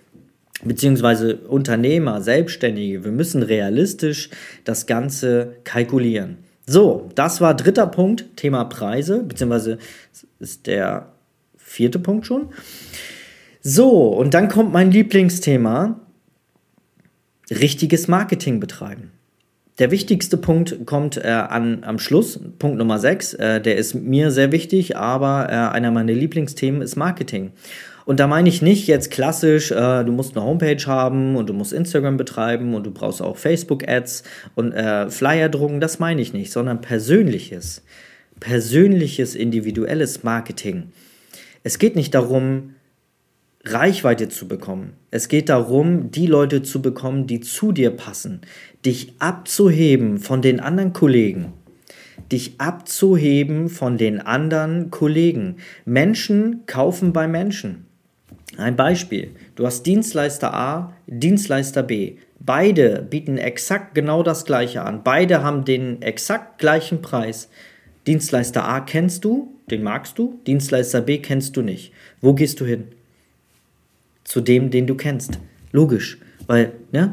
beziehungsweise Unternehmer, Selbstständige, wir müssen realistisch das Ganze kalkulieren. So, das war dritter Punkt, Thema Preise, beziehungsweise ist der vierte Punkt schon. So, und dann kommt mein Lieblingsthema, richtiges Marketing betreiben. Der wichtigste Punkt kommt äh, an, am Schluss, Punkt Nummer 6. Äh, der ist mir sehr wichtig, aber äh, einer meiner Lieblingsthemen ist Marketing. Und da meine ich nicht jetzt klassisch, äh, du musst eine Homepage haben und du musst Instagram betreiben und du brauchst auch Facebook-Ads und äh, Flyer drucken, das meine ich nicht, sondern persönliches, persönliches, individuelles Marketing. Es geht nicht darum, Reichweite zu bekommen. Es geht darum, die Leute zu bekommen, die zu dir passen, dich abzuheben von den anderen Kollegen dich abzuheben von den anderen Kollegen. Menschen kaufen bei Menschen. Ein Beispiel. Du hast Dienstleister A, Dienstleister B. Beide bieten exakt genau das gleiche an. Beide haben den exakt gleichen Preis. Dienstleister A kennst du, den magst du. Dienstleister B kennst du nicht. Wo gehst du hin? Zu dem, den du kennst. Logisch, weil ja,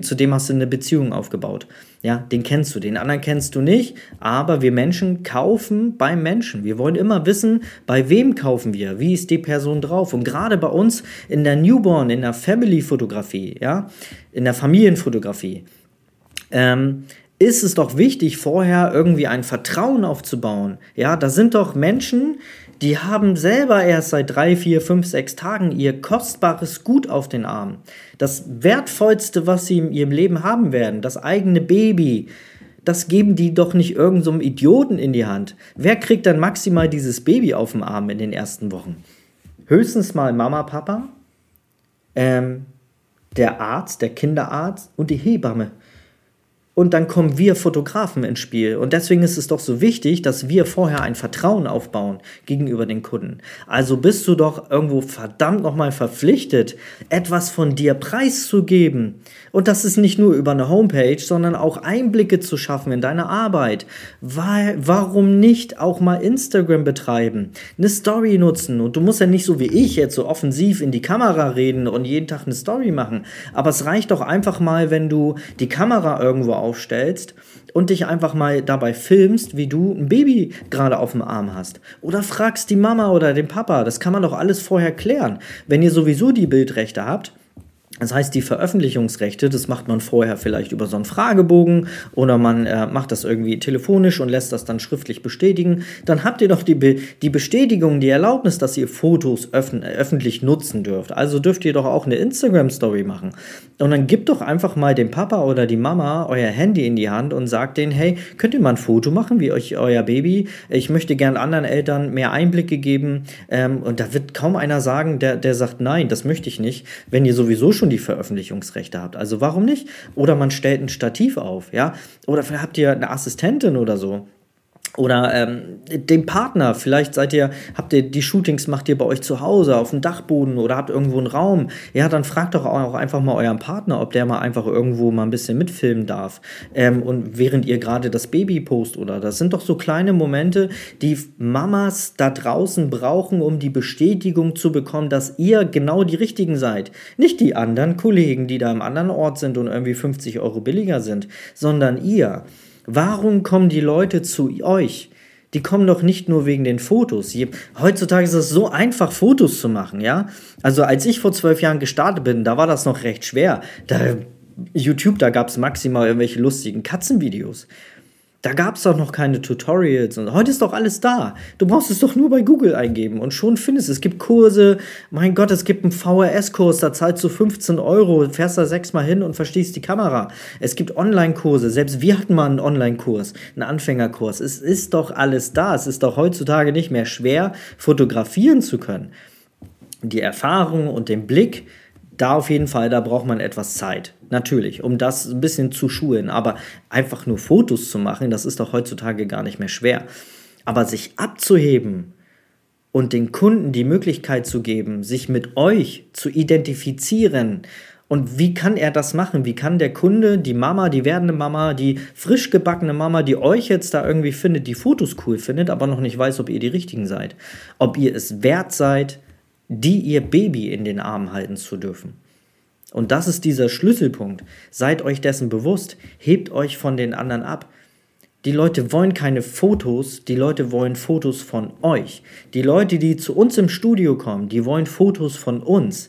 zu dem hast du eine Beziehung aufgebaut. Ja, den kennst du, den anderen kennst du nicht, aber wir Menschen kaufen beim Menschen. Wir wollen immer wissen, bei wem kaufen wir, wie ist die Person drauf. Und gerade bei uns in der Newborn, in der Family-Fotografie, ja, in der Familienfotografie, ähm, ist es doch wichtig, vorher irgendwie ein Vertrauen aufzubauen. Ja, da sind doch Menschen, die haben selber erst seit drei, vier, fünf, sechs Tagen ihr kostbares Gut auf den Arm. Das Wertvollste, was sie in ihrem Leben haben werden, das eigene Baby, das geben die doch nicht irgendeinem so Idioten in die Hand. Wer kriegt dann maximal dieses Baby auf dem Arm in den ersten Wochen? Höchstens mal Mama, Papa, ähm, der Arzt, der Kinderarzt und die Hebamme. Und dann kommen wir Fotografen ins Spiel. Und deswegen ist es doch so wichtig, dass wir vorher ein Vertrauen aufbauen gegenüber den Kunden. Also bist du doch irgendwo verdammt nochmal verpflichtet, etwas von dir preiszugeben. Und das ist nicht nur über eine Homepage, sondern auch Einblicke zu schaffen in deine Arbeit. Warum nicht auch mal Instagram betreiben? Eine Story nutzen. Und du musst ja nicht so wie ich jetzt so offensiv in die Kamera reden und jeden Tag eine Story machen. Aber es reicht doch einfach mal, wenn du die Kamera irgendwo aufstellst und dich einfach mal dabei filmst, wie du ein Baby gerade auf dem Arm hast. Oder fragst die Mama oder den Papa. Das kann man doch alles vorher klären. Wenn ihr sowieso die Bildrechte habt, Das heißt, die Veröffentlichungsrechte, das macht man vorher vielleicht über so einen Fragebogen oder man äh, macht das irgendwie telefonisch und lässt das dann schriftlich bestätigen. Dann habt ihr doch die, Be die Bestätigung, die Erlaubnis, dass ihr Fotos öff öffentlich nutzen dürft. Also dürft ihr doch auch eine Instagram-Story machen. Und dann gebt doch einfach mal dem Papa oder die Mama euer Handy in die Hand und sagt denen, hey, könnt ihr mal ein Foto machen, wie euch euer Baby? Ich möchte gern anderen Eltern mehr Einblicke geben. Ähm, und da wird kaum einer sagen, der, der sagt, nein, das möchte ich nicht, wenn ihr sowieso schon die Veröffentlichungsrechte habt. Also warum nicht? Oder man stellt ein Stativ auf, ja? Oder habt ihr eine Assistentin oder so oder ähm, dem Partner, vielleicht seid ihr, habt ihr die Shootings, macht ihr bei euch zu Hause auf dem Dachboden oder habt irgendwo einen Raum. Ja, dann fragt doch auch einfach mal euren Partner, ob der mal einfach irgendwo mal ein bisschen mitfilmen darf. Ähm, und während ihr gerade das Baby post oder das sind doch so kleine Momente, die Mamas da draußen brauchen, um die Bestätigung zu bekommen, dass ihr genau die richtigen seid. Nicht die anderen Kollegen, die da im anderen Ort sind und irgendwie 50 Euro billiger sind, sondern ihr. Warum kommen die Leute zu euch? Die kommen doch nicht nur wegen den Fotos. Heutzutage ist es so einfach, Fotos zu machen, ja? Also als ich vor zwölf Jahren gestartet bin, da war das noch recht schwer. Da, YouTube, da gab es maximal irgendwelche lustigen Katzenvideos. Da gab es doch noch keine Tutorials und heute ist doch alles da. Du brauchst es doch nur bei Google eingeben und schon findest du es. Es gibt Kurse, mein Gott, es gibt einen VHS-Kurs, da zahlst du 15 Euro, fährst da sechsmal hin und verstehst die Kamera. Es gibt Online-Kurse, selbst wir hatten mal einen Online-Kurs, einen Anfängerkurs. Es ist doch alles da. Es ist doch heutzutage nicht mehr schwer, fotografieren zu können. Die Erfahrung und den Blick, da auf jeden Fall, da braucht man etwas Zeit. Natürlich, um das ein bisschen zu schulen. Aber einfach nur Fotos zu machen, das ist doch heutzutage gar nicht mehr schwer. Aber sich abzuheben und den Kunden die Möglichkeit zu geben, sich mit euch zu identifizieren. Und wie kann er das machen? Wie kann der Kunde, die Mama, die werdende Mama, die frisch gebackene Mama, die euch jetzt da irgendwie findet, die Fotos cool findet, aber noch nicht weiß, ob ihr die richtigen seid, ob ihr es wert seid, die ihr Baby in den Arm halten zu dürfen. Und das ist dieser Schlüsselpunkt. Seid euch dessen bewusst, hebt euch von den anderen ab. Die Leute wollen keine Fotos, die Leute wollen Fotos von euch. Die Leute, die zu uns im Studio kommen, die wollen Fotos von uns.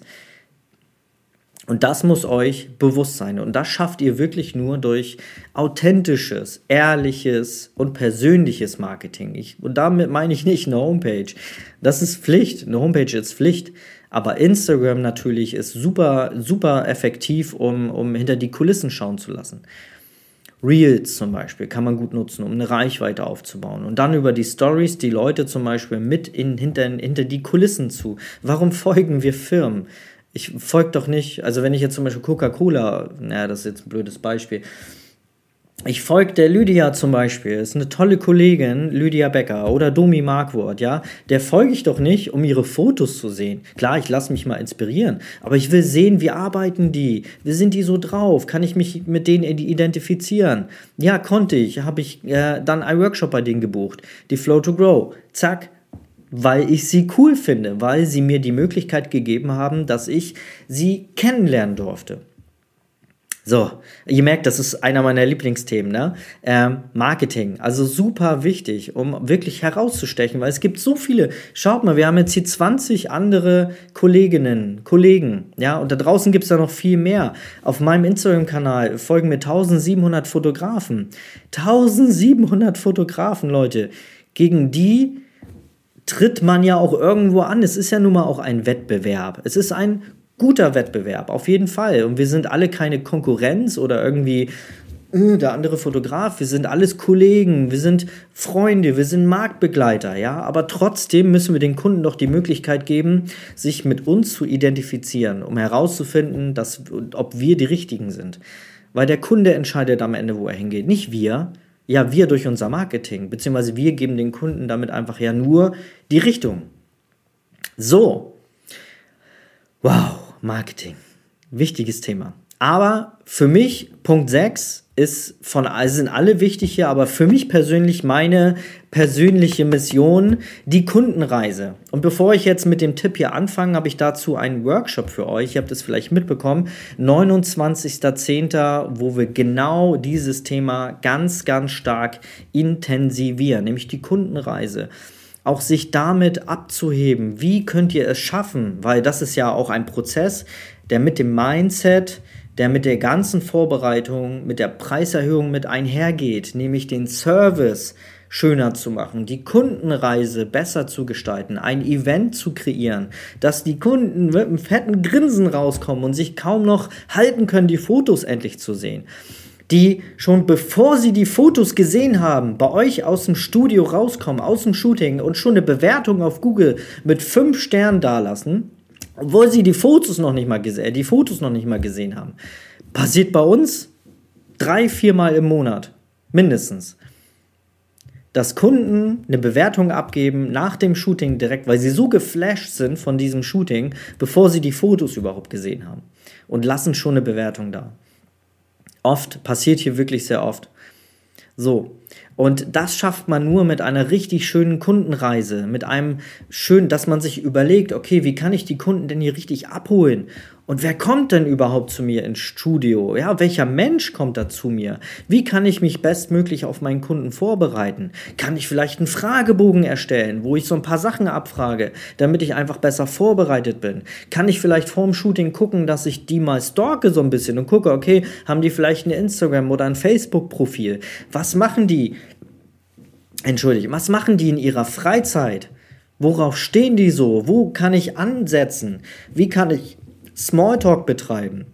Und das muss euch bewusst sein. Und das schafft ihr wirklich nur durch authentisches, ehrliches und persönliches Marketing. Ich, und damit meine ich nicht eine Homepage. Das ist Pflicht. Eine Homepage ist Pflicht. Aber Instagram natürlich ist super, super effektiv, um, um hinter die Kulissen schauen zu lassen. Reels zum Beispiel kann man gut nutzen, um eine Reichweite aufzubauen. Und dann über die Stories die Leute zum Beispiel mit in, hinter, hinter die Kulissen zu. Warum folgen wir Firmen? ich folge doch nicht, also wenn ich jetzt zum Beispiel Coca-Cola, naja, das ist jetzt ein blödes Beispiel. Ich folge der Lydia zum Beispiel, ist eine tolle Kollegin, Lydia Becker oder Domi Markwort, ja. Der folge ich doch nicht, um ihre Fotos zu sehen. Klar, ich lasse mich mal inspirieren, aber ich will sehen, wie arbeiten die, wie sind die so drauf, kann ich mich mit denen identifizieren? Ja, konnte ich, habe ich äh, dann ein Workshop bei denen gebucht, die Flow to Grow. Zack, weil ich sie cool finde, weil sie mir die Möglichkeit gegeben haben, dass ich sie kennenlernen durfte. So, ihr merkt, das ist einer meiner Lieblingsthemen, ne? Ähm, Marketing, also super wichtig, um wirklich herauszustechen, weil es gibt so viele. Schaut mal, wir haben jetzt hier 20 andere Kolleginnen, Kollegen, ja, und da draußen gibt es da noch viel mehr. Auf meinem Instagram-Kanal folgen mir 1700 Fotografen. 1700 Fotografen, Leute, gegen die tritt man ja auch irgendwo an. Es ist ja nun mal auch ein Wettbewerb. Es ist ein guter Wettbewerb, auf jeden Fall. Und wir sind alle keine Konkurrenz oder irgendwie äh, der andere Fotograf. Wir sind alles Kollegen, wir sind Freunde, wir sind Marktbegleiter, ja. Aber trotzdem müssen wir den Kunden doch die Möglichkeit geben, sich mit uns zu identifizieren, um herauszufinden, dass, ob wir die Richtigen sind. Weil der Kunde entscheidet am Ende, wo er hingeht, nicht wir. Ja, wir durch unser Marketing, beziehungsweise wir geben den Kunden damit einfach ja nur die Richtung. So. Wow, Marketing. Wichtiges Thema. Aber für mich, Punkt 6, ist von, also sind alle wichtig hier, aber für mich persönlich meine persönliche Mission, die Kundenreise. Und bevor ich jetzt mit dem Tipp hier anfange, habe ich dazu einen Workshop für euch. Ihr habt es vielleicht mitbekommen. 29.10., wo wir genau dieses Thema ganz, ganz stark intensivieren, nämlich die Kundenreise auch sich damit abzuheben. Wie könnt ihr es schaffen? Weil das ist ja auch ein Prozess, der mit dem Mindset, der mit der ganzen Vorbereitung, mit der Preiserhöhung mit einhergeht, nämlich den Service schöner zu machen, die Kundenreise besser zu gestalten, ein Event zu kreieren, dass die Kunden mit einem fetten Grinsen rauskommen und sich kaum noch halten können, die Fotos endlich zu sehen die schon bevor sie die Fotos gesehen haben, bei euch aus dem Studio rauskommen, aus dem Shooting und schon eine Bewertung auf Google mit fünf Sternen dalassen, obwohl sie die Fotos noch nicht mal äh, die Fotos noch nicht mal gesehen haben. Passiert bei uns drei, viermal im Monat. Mindestens. Dass Kunden eine Bewertung abgeben nach dem Shooting direkt, weil sie so geflasht sind von diesem Shooting, bevor sie die Fotos überhaupt gesehen haben. Und lassen schon eine Bewertung da. Oft, passiert hier wirklich sehr oft. So. Und das schafft man nur mit einer richtig schönen Kundenreise, mit einem schönen, dass man sich überlegt, okay, wie kann ich die Kunden denn hier richtig abholen? Und wer kommt denn überhaupt zu mir ins Studio? Ja, welcher Mensch kommt da zu mir? Wie kann ich mich bestmöglich auf meinen Kunden vorbereiten? Kann ich vielleicht einen Fragebogen erstellen, wo ich so ein paar Sachen abfrage, damit ich einfach besser vorbereitet bin? Kann ich vielleicht vorm Shooting gucken, dass ich die mal stalke so ein bisschen und gucke, okay, haben die vielleicht ein Instagram oder ein Facebook-Profil? Was machen die? Entschuldige, was machen die in ihrer Freizeit? Worauf stehen die so? Wo kann ich ansetzen? Wie kann ich Smalltalk betreiben.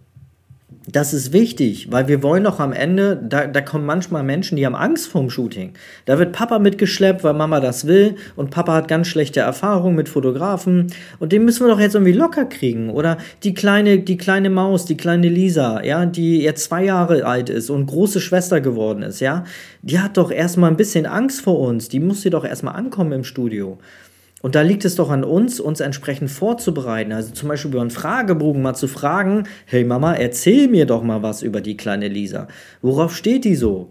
Das ist wichtig, weil wir wollen doch am Ende, da, da kommen manchmal Menschen, die haben Angst vorm Shooting. Da wird Papa mitgeschleppt, weil Mama das will und Papa hat ganz schlechte Erfahrungen mit Fotografen und den müssen wir doch jetzt irgendwie locker kriegen. Oder die kleine, die kleine Maus, die kleine Lisa, ja, die jetzt zwei Jahre alt ist und große Schwester geworden ist, ja, die hat doch erstmal ein bisschen Angst vor uns. Die muss sie doch erstmal ankommen im Studio. Und da liegt es doch an uns, uns entsprechend vorzubereiten. Also zum Beispiel über einen Fragebogen mal zu fragen, hey Mama, erzähl mir doch mal was über die kleine Lisa. Worauf steht die so?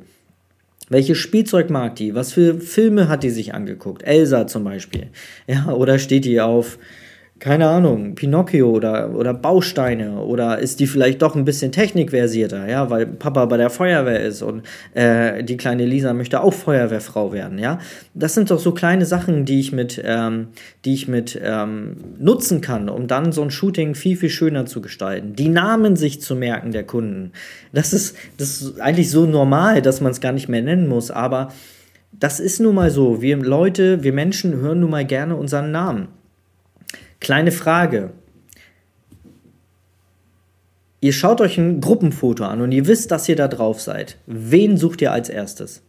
Welches Spielzeug mag die? Was für Filme hat die sich angeguckt? Elsa zum Beispiel. Ja, oder steht die auf keine Ahnung, Pinocchio oder, oder Bausteine oder ist die vielleicht doch ein bisschen technikversierter, ja, weil Papa bei der Feuerwehr ist und äh, die kleine Lisa möchte auch Feuerwehrfrau werden, ja. Das sind doch so kleine Sachen, die ich mit, ähm, die ich mit ähm, nutzen kann, um dann so ein Shooting viel, viel schöner zu gestalten. Die Namen sich zu merken der Kunden. Das ist, das ist eigentlich so normal, dass man es gar nicht mehr nennen muss, aber das ist nun mal so. Wir Leute, wir Menschen hören nun mal gerne unseren Namen. Kleine Frage. Ihr schaut euch ein Gruppenfoto an und ihr wisst, dass ihr da drauf seid. Wen sucht ihr als erstes?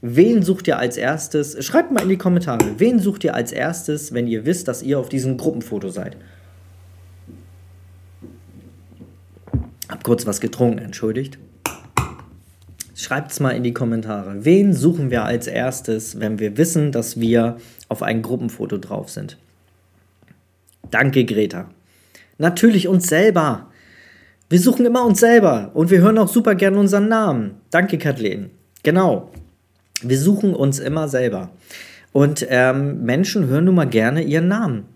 Wen sucht ihr als erstes? Schreibt mal in die Kommentare. Wen sucht ihr als erstes, wenn ihr wisst, dass ihr auf diesem Gruppenfoto seid? Hab kurz was getrunken, entschuldigt. Schreibt es mal in die Kommentare. Wen suchen wir als erstes, wenn wir wissen, dass wir auf ein Gruppenfoto drauf sind? Danke, Greta. Natürlich uns selber. Wir suchen immer uns selber und wir hören auch super gerne unseren Namen. Danke, Kathleen. Genau. Wir suchen uns immer selber. Und ähm, Menschen hören nun mal gerne ihren Namen.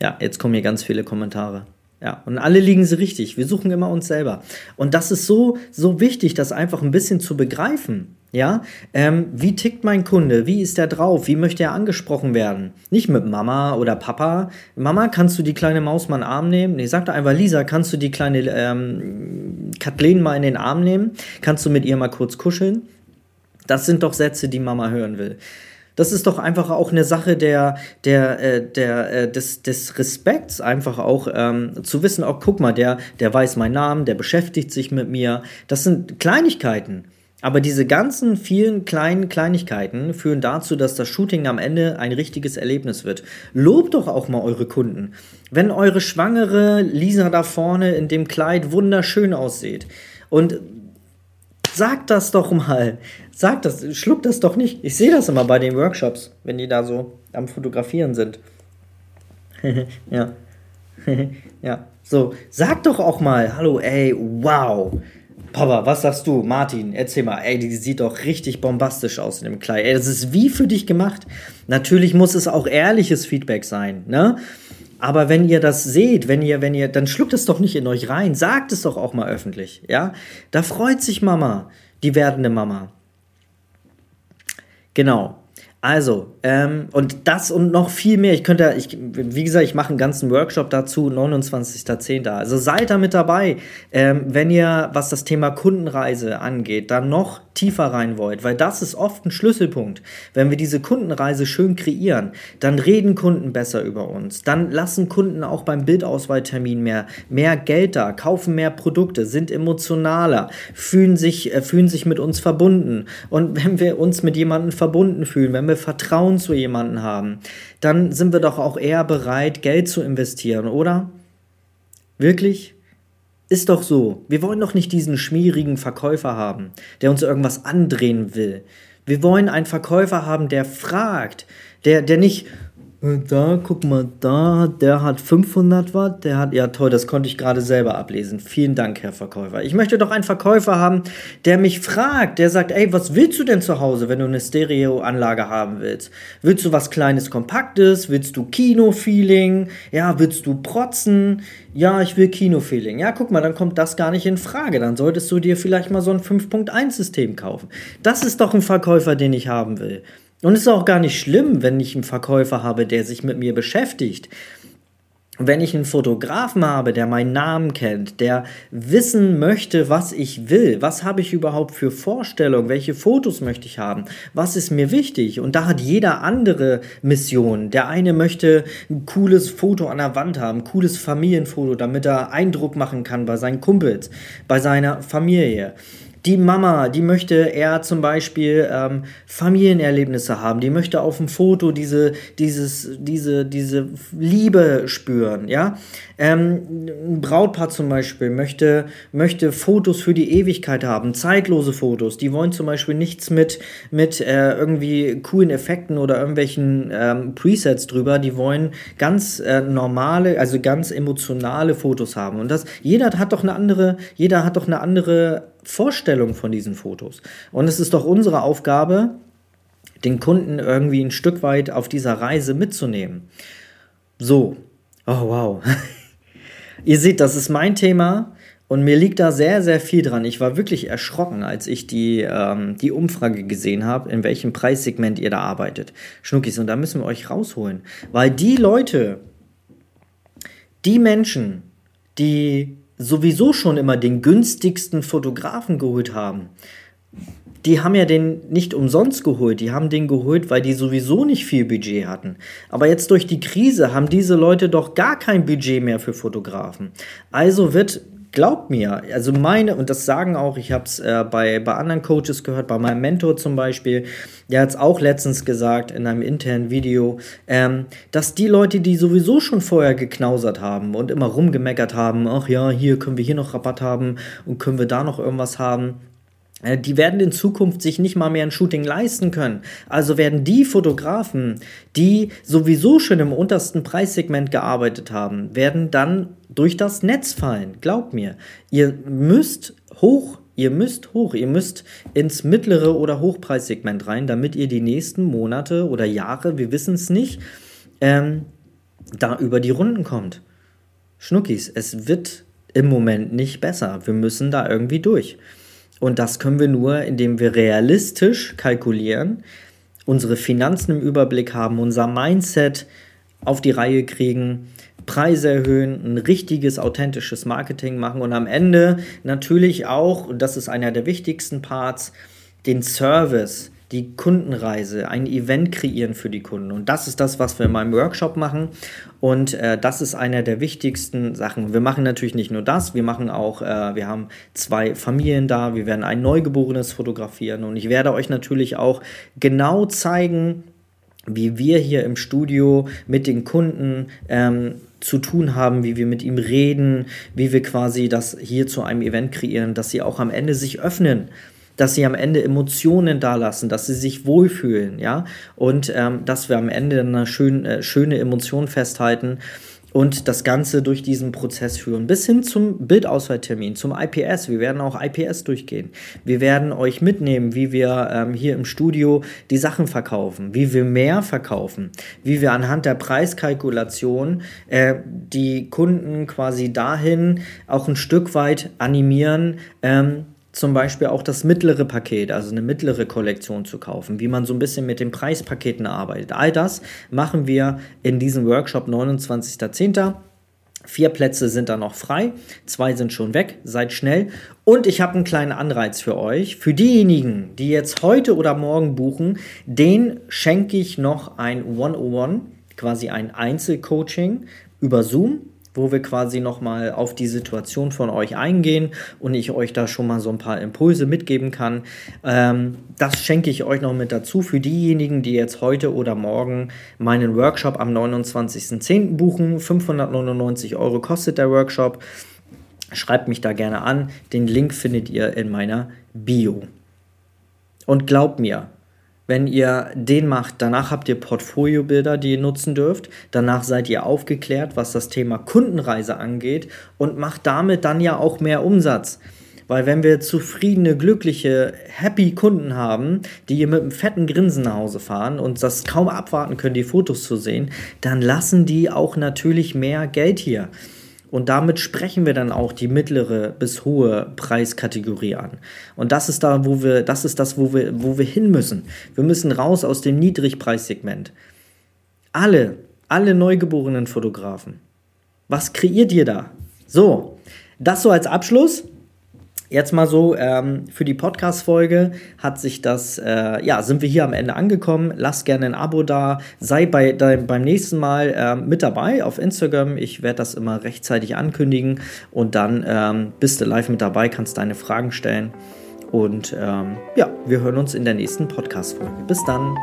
Ja, jetzt kommen hier ganz viele Kommentare. Ja, und alle liegen sie richtig. Wir suchen immer uns selber. Und das ist so, so wichtig, das einfach ein bisschen zu begreifen. Ja, ähm, wie tickt mein Kunde? Wie ist er drauf? Wie möchte er angesprochen werden? Nicht mit Mama oder Papa. Mama, kannst du die kleine Maus mal in den Arm nehmen? Nee, sag doch einfach, Lisa, kannst du die kleine ähm, Kathleen mal in den Arm nehmen? Kannst du mit ihr mal kurz kuscheln? Das sind doch Sätze, die Mama hören will. Das ist doch einfach auch eine Sache der, der, äh, der, äh, des, des Respekts, einfach auch ähm, zu wissen, oh, guck mal, der, der weiß meinen Namen, der beschäftigt sich mit mir. Das sind Kleinigkeiten. Aber diese ganzen vielen kleinen Kleinigkeiten führen dazu, dass das Shooting am Ende ein richtiges Erlebnis wird. Lobt doch auch mal eure Kunden. Wenn eure schwangere Lisa da vorne in dem Kleid wunderschön aussieht und sagt das doch mal. Sagt das, schluckt das doch nicht. Ich sehe das immer bei den Workshops, wenn die da so am Fotografieren sind. ja. ja. So, sag doch auch mal, hallo, ey, wow. Papa, was sagst du? Martin, erzähl mal. Ey, die sieht doch richtig bombastisch aus in dem Kleid. Ey, das ist wie für dich gemacht. Natürlich muss es auch ehrliches Feedback sein, ne? Aber wenn ihr das seht, wenn ihr, wenn ihr, dann schluckt es doch nicht in euch rein. Sagt es doch auch mal öffentlich, ja? Da freut sich Mama, die werdende Mama. Genau. Also, ähm, und das und noch viel mehr. Ich könnte, ich, wie gesagt, ich mache einen ganzen Workshop dazu, 29.10. Also seid da mit dabei, ähm, wenn ihr, was das Thema Kundenreise angeht, dann noch tiefer rein wollt, weil das ist oft ein Schlüsselpunkt. Wenn wir diese Kundenreise schön kreieren, dann reden Kunden besser über uns, dann lassen Kunden auch beim Bildauswahltermin mehr, mehr Geld da, kaufen mehr Produkte, sind emotionaler, fühlen sich, äh, fühlen sich mit uns verbunden. Und wenn wir uns mit jemandem verbunden fühlen, wenn wir Vertrauen zu jemandem haben, dann sind wir doch auch eher bereit, Geld zu investieren, oder? Wirklich? Ist doch so. Wir wollen doch nicht diesen schmierigen Verkäufer haben, der uns irgendwas andrehen will. Wir wollen einen Verkäufer haben, der fragt, der, der nicht, da, guck mal, da, der hat 500 Watt, der hat, ja toll, das konnte ich gerade selber ablesen. Vielen Dank, Herr Verkäufer. Ich möchte doch einen Verkäufer haben, der mich fragt, der sagt, ey, was willst du denn zu Hause, wenn du eine Stereoanlage haben willst? Willst du was Kleines, Kompaktes? Willst du Kino-Feeling? Ja, willst du protzen? Ja, ich will Kino-Feeling. Ja, guck mal, dann kommt das gar nicht in Frage. Dann solltest du dir vielleicht mal so ein 5.1-System kaufen. Das ist doch ein Verkäufer, den ich haben will. Und es ist auch gar nicht schlimm, wenn ich einen Verkäufer habe, der sich mit mir beschäftigt. Wenn ich einen Fotografen habe, der meinen Namen kennt, der wissen möchte, was ich will, was habe ich überhaupt für Vorstellungen, welche Fotos möchte ich haben, was ist mir wichtig. Und da hat jeder andere Mission. Der eine möchte ein cooles Foto an der Wand haben, ein cooles Familienfoto, damit er Eindruck machen kann bei seinen Kumpels, bei seiner Familie. Die Mama, die möchte eher zum Beispiel ähm, Familienerlebnisse haben, die möchte auf dem Foto diese, dieses, diese, diese Liebe spüren, ja. Ähm, ein Brautpaar zum Beispiel möchte, möchte Fotos für die Ewigkeit haben, zeitlose Fotos. Die wollen zum Beispiel nichts mit, mit äh, irgendwie coolen Effekten oder irgendwelchen ähm, Presets drüber. Die wollen ganz äh, normale, also ganz emotionale Fotos haben. Und das, jeder hat doch eine andere, jeder hat doch eine andere Vorstellung von diesen Fotos. Und es ist doch unsere Aufgabe, den Kunden irgendwie ein Stück weit auf dieser Reise mitzunehmen. So, oh wow. Ihr seht, das ist mein Thema und mir liegt da sehr, sehr viel dran. Ich war wirklich erschrocken, als ich die, ähm, die Umfrage gesehen habe, in welchem Preissegment ihr da arbeitet. Schnuckis, und da müssen wir euch rausholen. Weil die Leute, die Menschen, die sowieso schon immer den günstigsten Fotografen geholt haben, die haben ja den nicht umsonst geholt, die haben den geholt, weil die sowieso nicht viel Budget hatten. Aber jetzt durch die Krise haben diese Leute doch gar kein Budget mehr für Fotografen. Also wird glaubt mir, also meine, und das sagen auch, ich habe es äh, bei, bei anderen Coaches gehört, bei meinem Mentor zum Beispiel, der hat es auch letztens gesagt in einem internen Video, ähm, dass die Leute, die sowieso schon vorher geknausert haben und immer rumgemeckert haben, ach ja, hier können wir hier noch Rabatt haben und können wir da noch irgendwas haben, die werden in Zukunft sich nicht mal mehr ein Shooting leisten können. Also werden die Fotografen, die sowieso schon im untersten Preissegment gearbeitet haben, werden dann durch das Netz fallen. Glaubt mir. Ihr müsst hoch, ihr müsst hoch, ihr müsst ins mittlere oder Hochpreissegment rein, damit ihr die nächsten Monate oder Jahre, wir wissen es nicht, ähm, da über die Runden kommt. Schnuckis, es wird im Moment nicht besser. Wir müssen da irgendwie durch. Und das können wir nur, indem wir realistisch kalkulieren, unsere Finanzen im Überblick haben, unser Mindset auf die Reihe kriegen, Preise erhöhen, ein richtiges, authentisches Marketing machen und am Ende natürlich auch, und das ist einer der wichtigsten Parts, den Service die Kundenreise, ein Event kreieren für die Kunden. Und das ist das, was wir in meinem Workshop machen. Und äh, das ist einer der wichtigsten Sachen. Wir machen natürlich nicht nur das, wir machen auch, äh, wir haben zwei Familien da, wir werden ein Neugeborenes fotografieren. Und ich werde euch natürlich auch genau zeigen, wie wir hier im Studio mit den Kunden ähm, zu tun haben, wie wir mit ihm reden, wie wir quasi das hier zu einem Event kreieren, dass sie auch am Ende sich öffnen dass sie am Ende Emotionen da lassen, dass sie sich wohlfühlen, ja, und ähm, dass wir am Ende eine schön, äh, schöne Emotion festhalten und das Ganze durch diesen Prozess führen, bis hin zum Bildauswahltermin, zum IPS. Wir werden auch IPS durchgehen. Wir werden euch mitnehmen, wie wir ähm, hier im Studio die Sachen verkaufen, wie wir mehr verkaufen, wie wir anhand der Preiskalkulation äh, die Kunden quasi dahin auch ein Stück weit animieren, ähm, zum Beispiel auch das mittlere Paket, also eine mittlere Kollektion zu kaufen, wie man so ein bisschen mit den Preispaketen arbeitet. All das machen wir in diesem Workshop 29.10. Vier Plätze sind da noch frei, zwei sind schon weg, seid schnell. Und ich habe einen kleinen Anreiz für euch. Für diejenigen, die jetzt heute oder morgen buchen, den schenke ich noch ein 101, quasi ein Einzelcoaching über Zoom wo wir quasi nochmal auf die Situation von euch eingehen und ich euch da schon mal so ein paar Impulse mitgeben kann. Ähm, das schenke ich euch noch mit dazu für diejenigen, die jetzt heute oder morgen meinen Workshop am 29.10. buchen. 599 Euro kostet der Workshop. Schreibt mich da gerne an. Den Link findet ihr in meiner Bio. Und glaubt mir, wenn ihr den macht, danach habt ihr Portfoliobilder, die ihr nutzen dürft. Danach seid ihr aufgeklärt, was das Thema Kundenreise angeht und macht damit dann ja auch mehr Umsatz. Weil wenn wir zufriedene, glückliche, happy Kunden haben, die hier mit einem fetten Grinsen nach Hause fahren und das kaum abwarten können, die Fotos zu sehen, dann lassen die auch natürlich mehr Geld hier. Und damit sprechen wir dann auch die mittlere bis hohe Preiskategorie an. Und das ist da, wo wir, das ist das, wo wir, wo wir hin müssen. Wir müssen raus aus dem Niedrigpreissegment. Alle, alle neugeborenen Fotografen. Was kreiert ihr da? So, das so als Abschluss. Jetzt mal so, ähm, für die Podcast-Folge hat sich das, äh, ja, sind wir hier am Ende angekommen. Lass gerne ein Abo da. Sei bei, de, beim nächsten Mal äh, mit dabei auf Instagram. Ich werde das immer rechtzeitig ankündigen und dann ähm, bist du live mit dabei, kannst deine Fragen stellen. Und ähm, ja, wir hören uns in der nächsten Podcast-Folge. Bis dann.